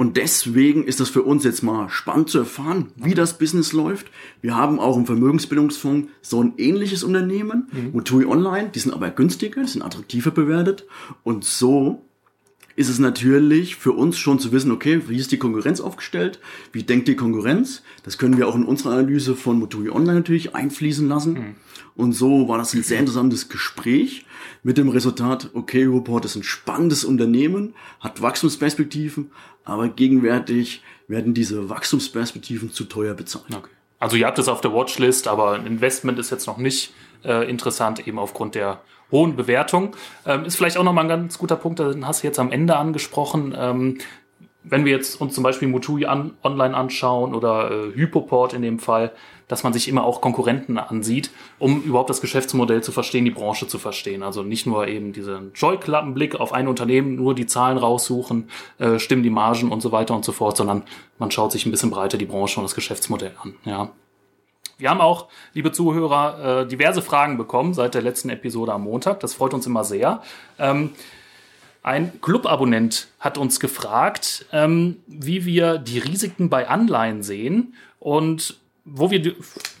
Und deswegen ist das für uns jetzt mal spannend zu erfahren, wie das Business läuft. Wir haben auch im Vermögensbildungsfonds so ein ähnliches Unternehmen, Mutui Online, die sind aber günstiger, die sind attraktiver bewertet. Und so ist es natürlich für uns schon zu wissen, okay, wie ist die Konkurrenz aufgestellt? Wie denkt die Konkurrenz? Das können wir auch in unsere Analyse von Motui Online natürlich einfließen lassen. Und so war das ein sehr interessantes Gespräch mit dem Resultat, okay, Report ist ein spannendes Unternehmen, hat Wachstumsperspektiven, aber gegenwärtig werden diese Wachstumsperspektiven zu teuer bezahlt. Okay. Also ihr habt es auf der Watchlist, aber ein Investment ist jetzt noch nicht äh, interessant, eben aufgrund der hohen Bewertung. Ähm, ist vielleicht auch nochmal ein ganz guter Punkt, den hast du jetzt am Ende angesprochen. Ähm, wenn wir jetzt uns zum Beispiel Mutui an, online anschauen oder äh, Hypoport in dem Fall, dass man sich immer auch Konkurrenten ansieht, um überhaupt das Geschäftsmodell zu verstehen, die Branche zu verstehen. Also nicht nur eben diesen Scheuklappenblick auf ein Unternehmen, nur die Zahlen raussuchen, äh, stimmen die Margen und so weiter und so fort, sondern man schaut sich ein bisschen breiter die Branche und das Geschäftsmodell an. Ja. Wir haben auch, liebe Zuhörer, äh, diverse Fragen bekommen seit der letzten Episode am Montag. Das freut uns immer sehr. Ähm, ein Club-Abonnent hat uns gefragt, ähm, wie wir die Risiken bei Anleihen sehen und wo wir die,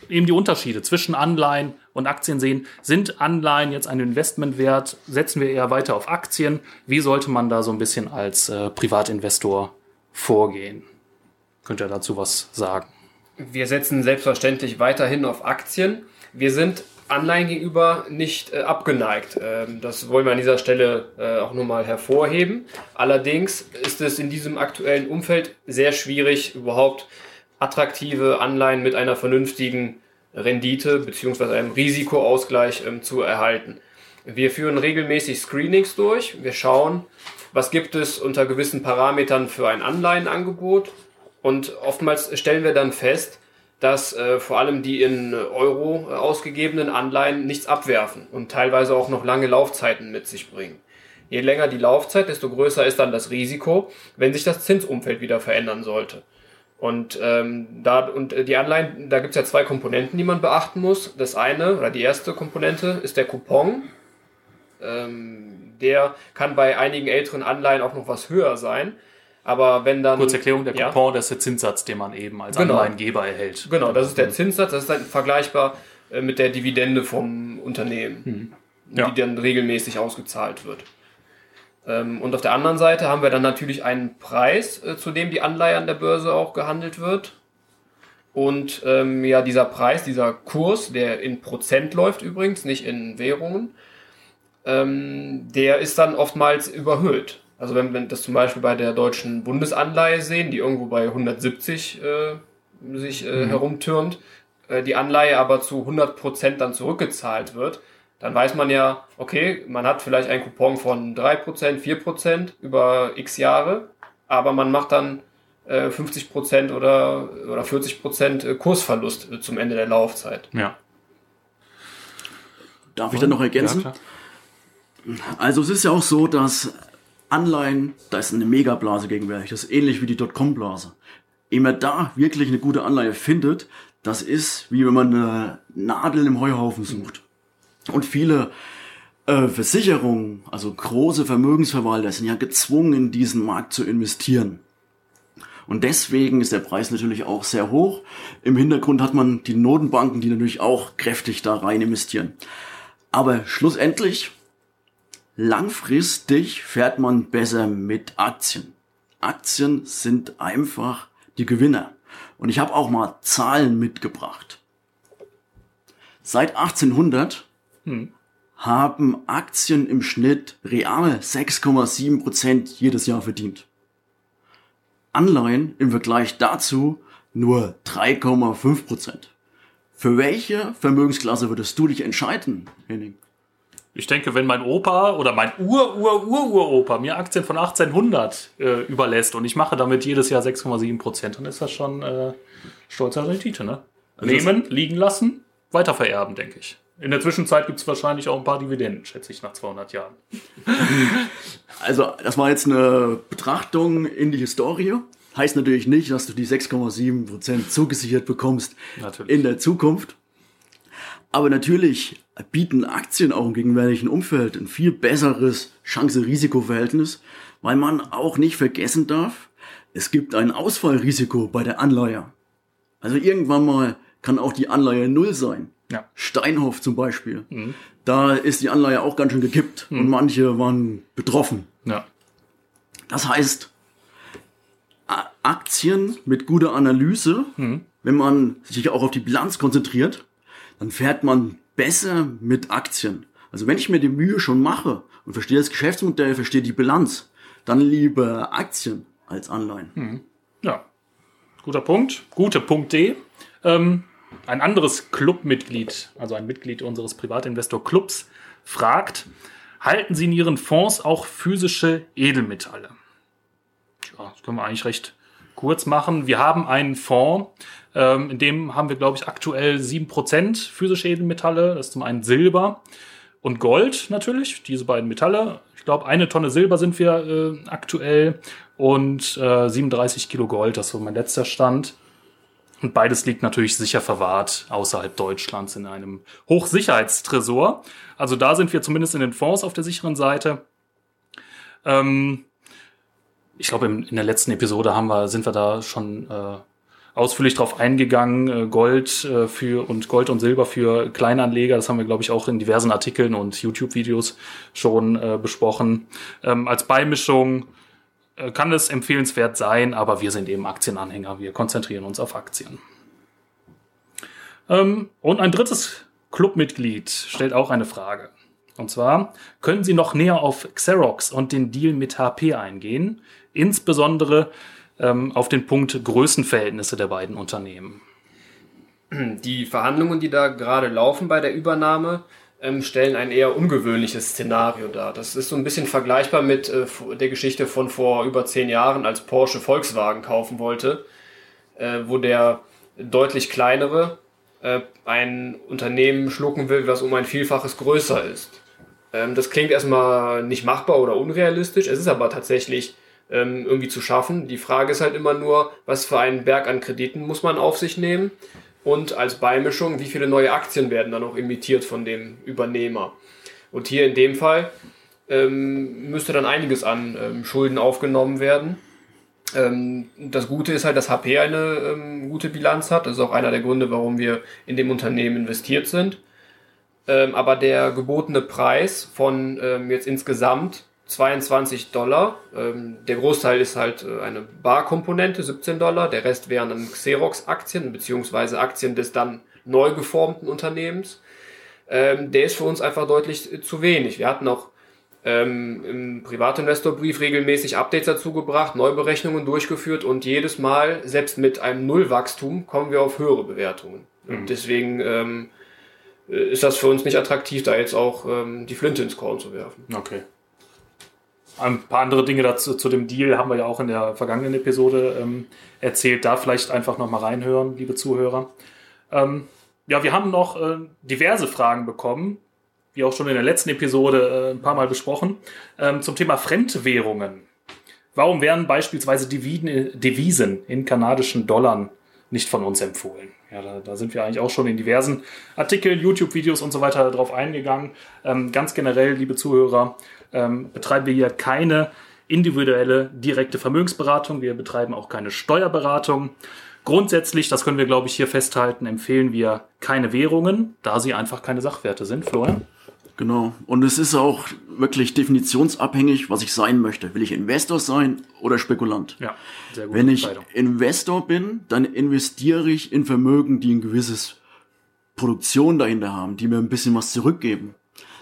eben die Unterschiede zwischen Anleihen und Aktien sehen. Sind Anleihen jetzt ein Investment wert? Setzen wir eher weiter auf Aktien? Wie sollte man da so ein bisschen als äh, Privatinvestor vorgehen? Könnt ihr dazu was sagen? Wir setzen selbstverständlich weiterhin auf Aktien. Wir sind Anleihen gegenüber nicht äh, abgeneigt. Ähm, das wollen wir an dieser Stelle äh, auch nur mal hervorheben. Allerdings ist es in diesem aktuellen Umfeld sehr schwierig, überhaupt attraktive Anleihen mit einer vernünftigen Rendite bzw. einem Risikoausgleich ähm, zu erhalten. Wir führen regelmäßig Screenings durch. Wir schauen, was gibt es unter gewissen Parametern für ein Anleihenangebot. Und oftmals stellen wir dann fest, dass äh, vor allem die in Euro äh, ausgegebenen Anleihen nichts abwerfen und teilweise auch noch lange Laufzeiten mit sich bringen. Je länger die Laufzeit, desto größer ist dann das Risiko, wenn sich das Zinsumfeld wieder verändern sollte. Und ähm, da und äh, die Anleihen, da gibt's ja zwei Komponenten, die man beachten muss. Das eine oder die erste Komponente ist der Coupon. Ähm, der kann bei einigen älteren Anleihen auch noch was höher sein. Aber wenn dann. Kurze Erklärung, der Coupon, ja. das ist der Zinssatz, den man eben als genau. Anleihengeber erhält. Genau, das ist der Zinssatz, das ist dann vergleichbar äh, mit der Dividende vom Unternehmen, mhm. ja. die dann regelmäßig ausgezahlt wird. Ähm, und auf der anderen Seite haben wir dann natürlich einen Preis, äh, zu dem die Anleihe an der Börse auch gehandelt wird. Und ähm, ja, dieser Preis, dieser Kurs, der in Prozent läuft übrigens, nicht in Währungen, ähm, der ist dann oftmals überhöht. Also wenn wir das zum Beispiel bei der deutschen Bundesanleihe sehen, die irgendwo bei 170 äh, sich äh, mhm. herumtürmt, äh, die Anleihe aber zu 100 Prozent dann zurückgezahlt wird, dann weiß man ja, okay, man hat vielleicht einen Coupon von 3%, 4% über x Jahre, aber man macht dann äh, 50% oder, oder 40% äh, Kursverlust äh, zum Ende der Laufzeit. Ja. Darf ich dann noch ergänzen? Ja, also es ist ja auch so, dass Anleihen, da ist eine Megablase gegenwärtig. Das ist ähnlich wie die Dotcom-Blase. Ehe man da wirklich eine gute Anleihe findet, das ist wie wenn man eine Nadel im Heuhaufen sucht. Und viele äh, Versicherungen, also große Vermögensverwalter, sind ja gezwungen, in diesen Markt zu investieren. Und deswegen ist der Preis natürlich auch sehr hoch. Im Hintergrund hat man die Notenbanken, die natürlich auch kräftig da rein investieren. Aber schlussendlich Langfristig fährt man besser mit Aktien. Aktien sind einfach die Gewinner. Und ich habe auch mal Zahlen mitgebracht. Seit 1800 hm. haben Aktien im Schnitt real 6,7 Prozent jedes Jahr verdient. Anleihen im Vergleich dazu nur 3,5%. Prozent. Für welche Vermögensklasse würdest du dich entscheiden, Henning? Ich denke, wenn mein Opa oder mein Ur-Ur-Ur-Uropa mir Aktien von 1800 äh, überlässt und ich mache damit jedes Jahr 6,7 Prozent, dann ist das schon äh, stolzer Rendite. Ne? Also Nehmen, liegen lassen, weiter vererben, denke ich. In der Zwischenzeit gibt es wahrscheinlich auch ein paar Dividenden, schätze ich, nach 200 Jahren. Also, das war jetzt eine Betrachtung in die Historie. Heißt natürlich nicht, dass du die 6,7 Prozent zugesichert bekommst natürlich. in der Zukunft. Aber natürlich bieten Aktien auch im gegenwärtigen Umfeld ein viel besseres Chance-Risiko-Verhältnis, weil man auch nicht vergessen darf, es gibt ein Ausfallrisiko bei der Anleihe. Also irgendwann mal kann auch die Anleihe null sein. Ja. Steinhoff zum Beispiel. Mhm. Da ist die Anleihe auch ganz schön gekippt mhm. und manche waren betroffen. Ja. Das heißt, Aktien mit guter Analyse, mhm. wenn man sich auch auf die Bilanz konzentriert, dann fährt man besser mit Aktien. Also wenn ich mir die Mühe schon mache und verstehe das Geschäftsmodell, verstehe die Bilanz, dann lieber Aktien als Anleihen. Hm. Ja, guter Punkt. Gute Punkte. Ähm, ein anderes Clubmitglied, also ein Mitglied unseres Privatinvestor-Clubs, fragt, halten Sie in Ihren Fonds auch physische Edelmetalle? Ja, das können wir eigentlich recht kurz machen. Wir haben einen Fonds, ähm, in dem haben wir, glaube ich, aktuell 7% physische Edelmetalle. Das ist zum einen Silber und Gold natürlich, diese beiden Metalle. Ich glaube, eine Tonne Silber sind wir äh, aktuell und äh, 37 Kilo Gold, das war mein letzter Stand. Und beides liegt natürlich sicher verwahrt außerhalb Deutschlands in einem Hochsicherheitstresor. Also da sind wir zumindest in den Fonds auf der sicheren Seite. Ähm, ich glaube, in der letzten Episode haben wir, sind wir da schon äh, ausführlich drauf eingegangen. Äh, Gold äh, für und Gold und Silber für Kleinanleger, das haben wir, glaube ich, auch in diversen Artikeln und YouTube-Videos schon äh, besprochen. Ähm, als Beimischung äh, kann es empfehlenswert sein, aber wir sind eben Aktienanhänger. Wir konzentrieren uns auf Aktien. Ähm, und ein drittes Clubmitglied stellt auch eine Frage. Und zwar, können Sie noch näher auf Xerox und den Deal mit HP eingehen? Insbesondere ähm, auf den Punkt Größenverhältnisse der beiden Unternehmen. Die Verhandlungen, die da gerade laufen bei der Übernahme, ähm, stellen ein eher ungewöhnliches Szenario dar. Das ist so ein bisschen vergleichbar mit äh, der Geschichte von vor über zehn Jahren, als Porsche Volkswagen kaufen wollte, äh, wo der deutlich kleinere äh, ein Unternehmen schlucken will, was um ein Vielfaches größer ist. Ähm, das klingt erstmal nicht machbar oder unrealistisch, es ist aber tatsächlich ähm, irgendwie zu schaffen. Die Frage ist halt immer nur, was für einen Berg an Krediten muss man auf sich nehmen und als Beimischung, wie viele neue Aktien werden dann auch emittiert von dem Übernehmer. Und hier in dem Fall ähm, müsste dann einiges an ähm, Schulden aufgenommen werden. Ähm, das Gute ist halt, dass HP eine ähm, gute Bilanz hat. Das ist auch einer der Gründe, warum wir in dem Unternehmen investiert sind. Ähm, aber der gebotene Preis von ähm, jetzt insgesamt 22 Dollar. Ähm, der Großteil ist halt äh, eine Barkomponente, 17 Dollar. Der Rest wären dann Xerox-Aktien beziehungsweise Aktien des dann neu geformten Unternehmens. Ähm, der ist für uns einfach deutlich äh, zu wenig. Wir hatten auch ähm, im Privatinvestorbrief regelmäßig Updates dazu gebracht, Neuberechnungen durchgeführt und jedes Mal, selbst mit einem Nullwachstum, kommen wir auf höhere Bewertungen. Mhm. Und deswegen ähm, äh, ist das für uns nicht attraktiv, da jetzt auch ähm, die Flinte ins Korn zu werfen. Okay. Ein paar andere Dinge dazu zu dem Deal haben wir ja auch in der vergangenen Episode ähm, erzählt. Da vielleicht einfach nochmal reinhören, liebe Zuhörer. Ähm, ja, wir haben noch äh, diverse Fragen bekommen, wie auch schon in der letzten Episode äh, ein paar Mal besprochen, ähm, zum Thema Fremdwährungen. Warum werden beispielsweise Devisen, Devisen in kanadischen Dollar nicht von uns empfohlen? Ja, da, da, sind wir eigentlich auch schon in diversen Artikeln, YouTube-Videos und so weiter drauf eingegangen. Ähm, ganz generell, liebe Zuhörer, ähm, betreiben wir hier keine individuelle direkte Vermögensberatung. Wir betreiben auch keine Steuerberatung. Grundsätzlich, das können wir, glaube ich, hier festhalten, empfehlen wir keine Währungen, da sie einfach keine Sachwerte sind. Florian? Genau. Und es ist auch wirklich definitionsabhängig, was ich sein möchte. Will ich Investor sein oder Spekulant? Ja, sehr gut. Wenn ich Investor bin, dann investiere ich in Vermögen, die ein gewisses Produktion dahinter haben, die mir ein bisschen was zurückgeben.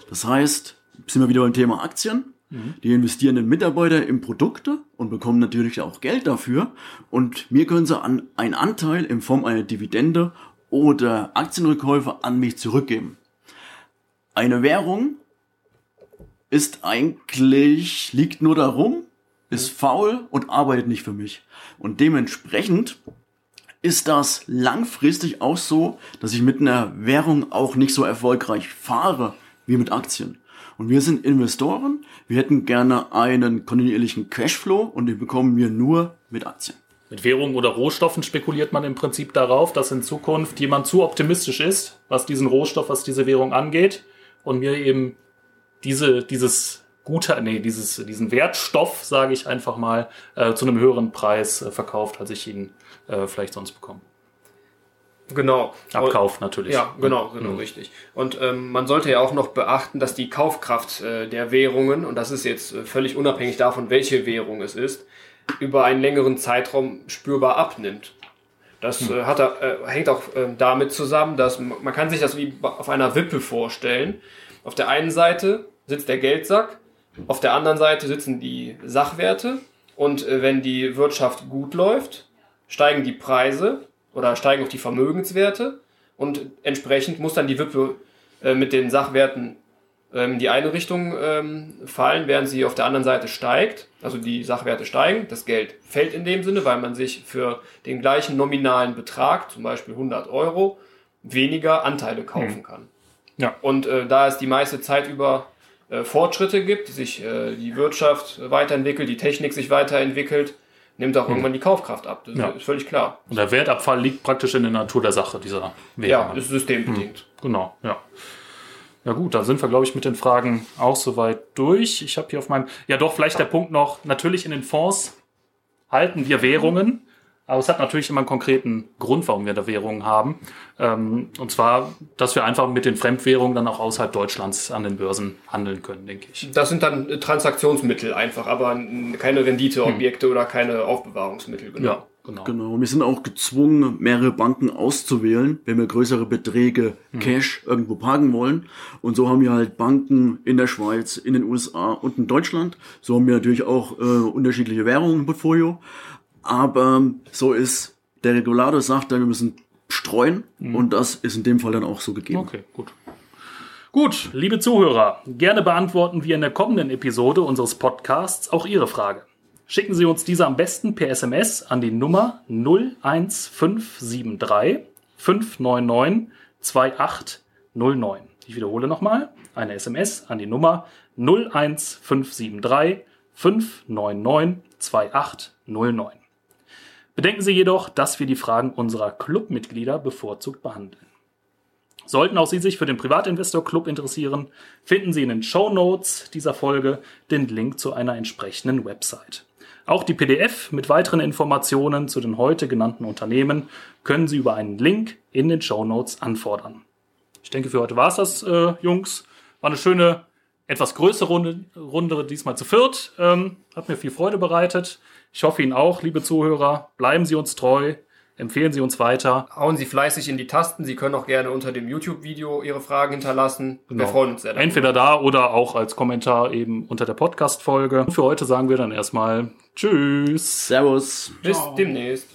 Das heißt, sind wir wieder beim Thema Aktien. Mhm. Die investieren in Mitarbeiter in Produkte und bekommen natürlich auch Geld dafür. Und mir können sie an einen Anteil in Form einer Dividende oder Aktienrückkäufe an mich zurückgeben. Eine Währung ist eigentlich, liegt nur darum, ist faul und arbeitet nicht für mich. Und dementsprechend ist das langfristig auch so, dass ich mit einer Währung auch nicht so erfolgreich fahre wie mit Aktien. Und wir sind Investoren. Wir hätten gerne einen kontinuierlichen Cashflow und den bekommen wir nur mit Aktien. Mit Währungen oder Rohstoffen spekuliert man im Prinzip darauf, dass in Zukunft jemand zu optimistisch ist, was diesen Rohstoff, was diese Währung angeht und mir eben diese, dieses gute, nee, dieses, diesen Wertstoff, sage ich einfach mal, äh, zu einem höheren Preis äh, verkauft, als ich ihn äh, vielleicht sonst bekomme. Genau. Abkauf natürlich. Ja, genau, genau, mhm. richtig. Und ähm, man sollte ja auch noch beachten, dass die Kaufkraft äh, der Währungen, und das ist jetzt äh, völlig unabhängig davon, welche Währung es ist, über einen längeren Zeitraum spürbar abnimmt. Das mhm. äh, hat, äh, hängt auch äh, damit zusammen, dass man, man kann sich das wie auf einer Wippe vorstellen. Auf der einen Seite sitzt der Geldsack, auf der anderen Seite sitzen die Sachwerte. Und äh, wenn die Wirtschaft gut läuft, steigen die Preise oder steigen auch die Vermögenswerte und entsprechend muss dann die Wippe äh, mit den Sachwerten ähm, in die eine Richtung ähm, fallen, während sie auf der anderen Seite steigt. Also die Sachwerte steigen, das Geld fällt in dem Sinne, weil man sich für den gleichen nominalen Betrag, zum Beispiel 100 Euro, weniger Anteile kaufen kann. Ja. Und äh, da es die meiste Zeit über äh, Fortschritte gibt, sich äh, die Wirtschaft weiterentwickelt, die Technik sich weiterentwickelt, nimmt auch irgendwann die Kaufkraft ab. Das Ja. ist völlig klar. Und der Wertabfall liegt praktisch in der Natur der Sache dieser Währung. Ja, ist systembedingt. Genau, ja. Ja gut, dann sind wir, glaube ich, mit den Fragen auch soweit durch. Ich habe hier auf meinem, ja doch, vielleicht der Punkt noch, natürlich in den Fonds halten wir Währungen, aber es hat natürlich immer einen konkreten Grund, warum wir da Währungen haben. Ähm, und zwar, dass wir einfach mit den Fremdwährungen dann auch außerhalb Deutschlands an den Börsen handeln können, denke ich. Das sind dann äh, Transaktionsmittel einfach, aber keine Renditeobjekte oder keine Aufbewahrungsmittel. Genau. Ja, genau. Genau, wir sind auch gezwungen, mehrere Banken auszuwählen, wenn wir größere Beträge Cash irgendwo parken wollen. Und so haben wir halt Banken in der Schweiz, in den USA und in Deutschland. So haben wir natürlich auch äh, unterschiedliche Währungen im Portfolio. Aber so ist, der Regulator sagt, dann, wir müssen streuen. Und das ist in dem Fall dann auch so gegeben. Okay, gut. Gut, liebe Zuhörer, gerne beantworten wir in der kommenden Episode unseres Podcasts auch Ihre Frage. Schicken Sie uns diese am besten per SMS an die Nummer 01573 599 2809. Ich wiederhole nochmal, eine SMS an die Nummer 01573 599 2809. Bedenken Sie jedoch, dass wir die Fragen unserer Clubmitglieder bevorzugt behandeln. Sollten auch Sie sich für den Privatinvestor Club interessieren, finden Sie in den Show Notes dieser Folge den Link zu einer entsprechenden Website. Auch die PDF mit weiteren Informationen zu den heute genannten Unternehmen können Sie über einen Link in den Show Notes anfordern. Ich denke, für heute war es das, äh, Jungs. War eine schöne, etwas größere Runde, Runde diesmal zu viert. Ähm, hat mir viel Freude bereitet. Ich hoffe Ihnen auch, liebe Zuhörer. Bleiben Sie uns treu. Empfehlen Sie uns weiter. Hauen Sie fleißig in die Tasten. Sie können auch gerne unter dem YouTube-Video Ihre Fragen hinterlassen. Wir Genau. freuen uns sehr. darüber. Entweder da oder auch als Kommentar eben unter der Podcast-Folge. Für heute sagen wir dann erstmal Tschüss. Servus. Bis demnächst.